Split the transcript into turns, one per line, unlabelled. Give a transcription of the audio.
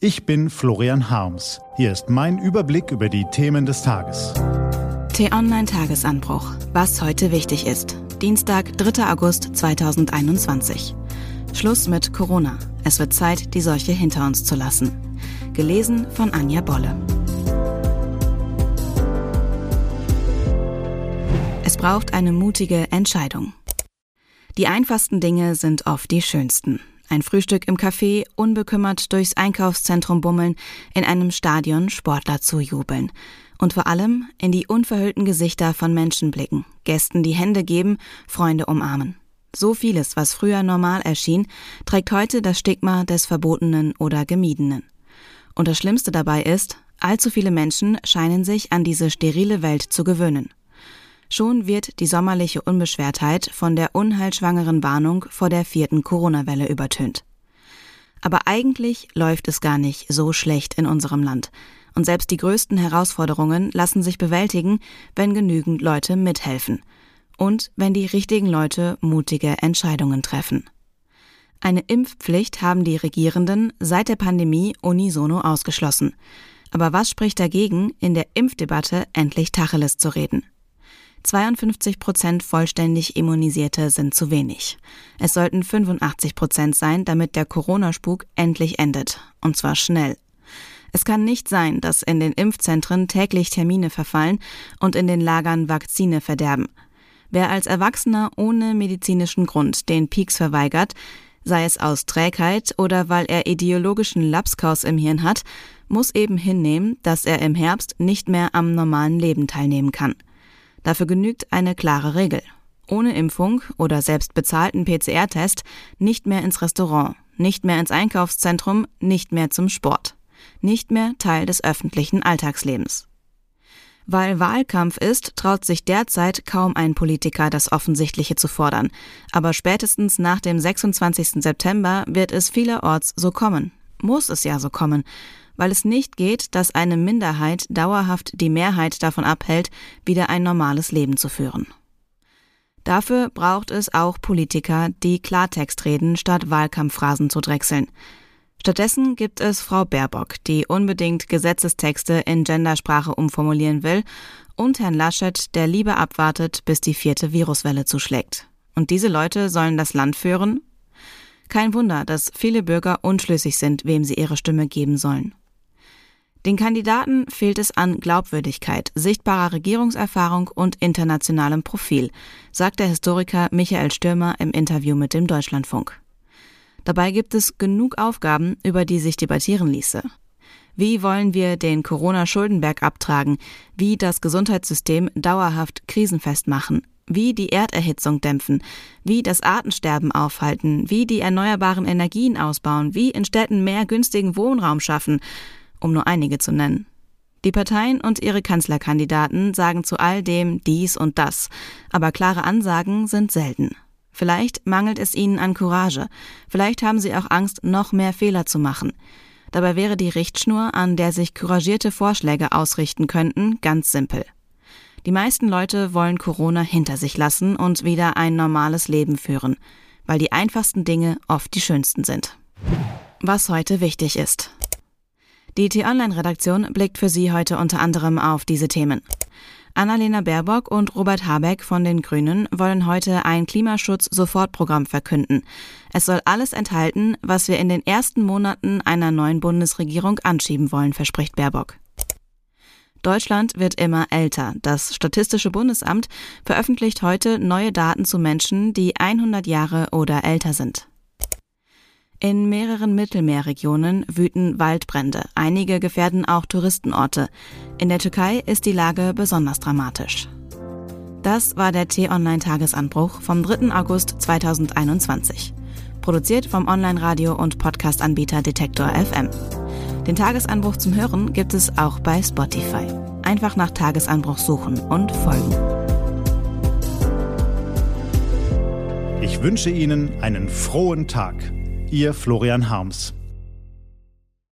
Ich bin Florian Harms. Hier ist mein Überblick über die Themen des Tages.
T-Online Tagesanbruch. Was heute wichtig ist. Dienstag, 3. August 2021. Schluss mit Corona. Es wird Zeit, die Seuche hinter uns zu lassen. Gelesen von Anja Bolle. Es braucht eine mutige Entscheidung. Die einfachsten Dinge sind oft die schönsten. Ein Frühstück im Café, unbekümmert durchs Einkaufszentrum bummeln, in einem Stadion Sportler zujubeln. Und vor allem in die unverhüllten Gesichter von Menschen blicken, Gästen die Hände geben, Freunde umarmen. So vieles, was früher normal erschien, trägt heute das Stigma des Verbotenen oder Gemiedenen. Und das Schlimmste dabei ist, allzu viele Menschen scheinen sich an diese sterile Welt zu gewöhnen. Schon wird die sommerliche Unbeschwertheit von der unheilschwangeren Warnung vor der vierten Corona-Welle übertönt. Aber eigentlich läuft es gar nicht so schlecht in unserem Land. Und selbst die größten Herausforderungen lassen sich bewältigen, wenn genügend Leute mithelfen. Und wenn die richtigen Leute mutige Entscheidungen treffen. Eine Impfpflicht haben die Regierenden seit der Pandemie unisono ausgeschlossen. Aber was spricht dagegen, in der Impfdebatte endlich Tacheles zu reden? 52 Prozent vollständig Immunisierte sind zu wenig. Es sollten 85 Prozent sein, damit der Corona-Spuk endlich endet. Und zwar schnell. Es kann nicht sein, dass in den Impfzentren täglich Termine verfallen und in den Lagern Vakzine verderben. Wer als Erwachsener ohne medizinischen Grund den Peaks verweigert, sei es aus Trägheit oder weil er ideologischen Lapskaus im Hirn hat, muss eben hinnehmen, dass er im Herbst nicht mehr am normalen Leben teilnehmen kann. Dafür genügt eine klare Regel. Ohne Impfung oder selbst bezahlten PCR-Test nicht mehr ins Restaurant, nicht mehr ins Einkaufszentrum, nicht mehr zum Sport, nicht mehr Teil des öffentlichen Alltagslebens. Weil Wahlkampf ist, traut sich derzeit kaum ein Politiker, das Offensichtliche zu fordern. Aber spätestens nach dem 26. September wird es vielerorts so kommen. Muss es ja so kommen weil es nicht geht, dass eine Minderheit dauerhaft die Mehrheit davon abhält, wieder ein normales Leben zu führen. Dafür braucht es auch Politiker, die Klartext reden, statt Wahlkampfphrasen zu drechseln. Stattdessen gibt es Frau Baerbock, die unbedingt Gesetzestexte in Gendersprache umformulieren will, und Herrn Laschet, der lieber abwartet, bis die vierte Viruswelle zuschlägt. Und diese Leute sollen das Land führen? Kein Wunder, dass viele Bürger unschlüssig sind, wem sie ihre Stimme geben sollen. Den Kandidaten fehlt es an Glaubwürdigkeit, sichtbarer Regierungserfahrung und internationalem Profil, sagt der Historiker Michael Stürmer im Interview mit dem Deutschlandfunk. Dabei gibt es genug Aufgaben, über die sich debattieren ließe. Wie wollen wir den Corona-Schuldenberg abtragen? Wie das Gesundheitssystem dauerhaft krisenfest machen? Wie die Erderhitzung dämpfen? Wie das Artensterben aufhalten? Wie die erneuerbaren Energien ausbauen? Wie in Städten mehr günstigen Wohnraum schaffen? Um nur einige zu nennen. Die Parteien und ihre Kanzlerkandidaten sagen zu all dem dies und das, aber klare Ansagen sind selten. Vielleicht mangelt es ihnen an Courage, vielleicht haben sie auch Angst, noch mehr Fehler zu machen. Dabei wäre die Richtschnur, an der sich couragierte Vorschläge ausrichten könnten, ganz simpel. Die meisten Leute wollen Corona hinter sich lassen und wieder ein normales Leben führen, weil die einfachsten Dinge oft die schönsten sind. Was heute wichtig ist. Die T-Online-Redaktion blickt für Sie heute unter anderem auf diese Themen. Annalena Baerbock und Robert Habeck von den Grünen wollen heute ein Klimaschutz-Sofortprogramm verkünden. Es soll alles enthalten, was wir in den ersten Monaten einer neuen Bundesregierung anschieben wollen, verspricht Baerbock. Deutschland wird immer älter. Das Statistische Bundesamt veröffentlicht heute neue Daten zu Menschen, die 100 Jahre oder älter sind. In mehreren Mittelmeerregionen wüten Waldbrände. Einige gefährden auch Touristenorte. In der Türkei ist die Lage besonders dramatisch. Das war der T-Online-Tagesanbruch vom 3. August 2021. Produziert vom Online-Radio- und Podcast-Anbieter Detektor FM. Den Tagesanbruch zum Hören gibt es auch bei Spotify. Einfach nach Tagesanbruch suchen und folgen.
Ich wünsche Ihnen einen frohen Tag. Ihr Florian Harms.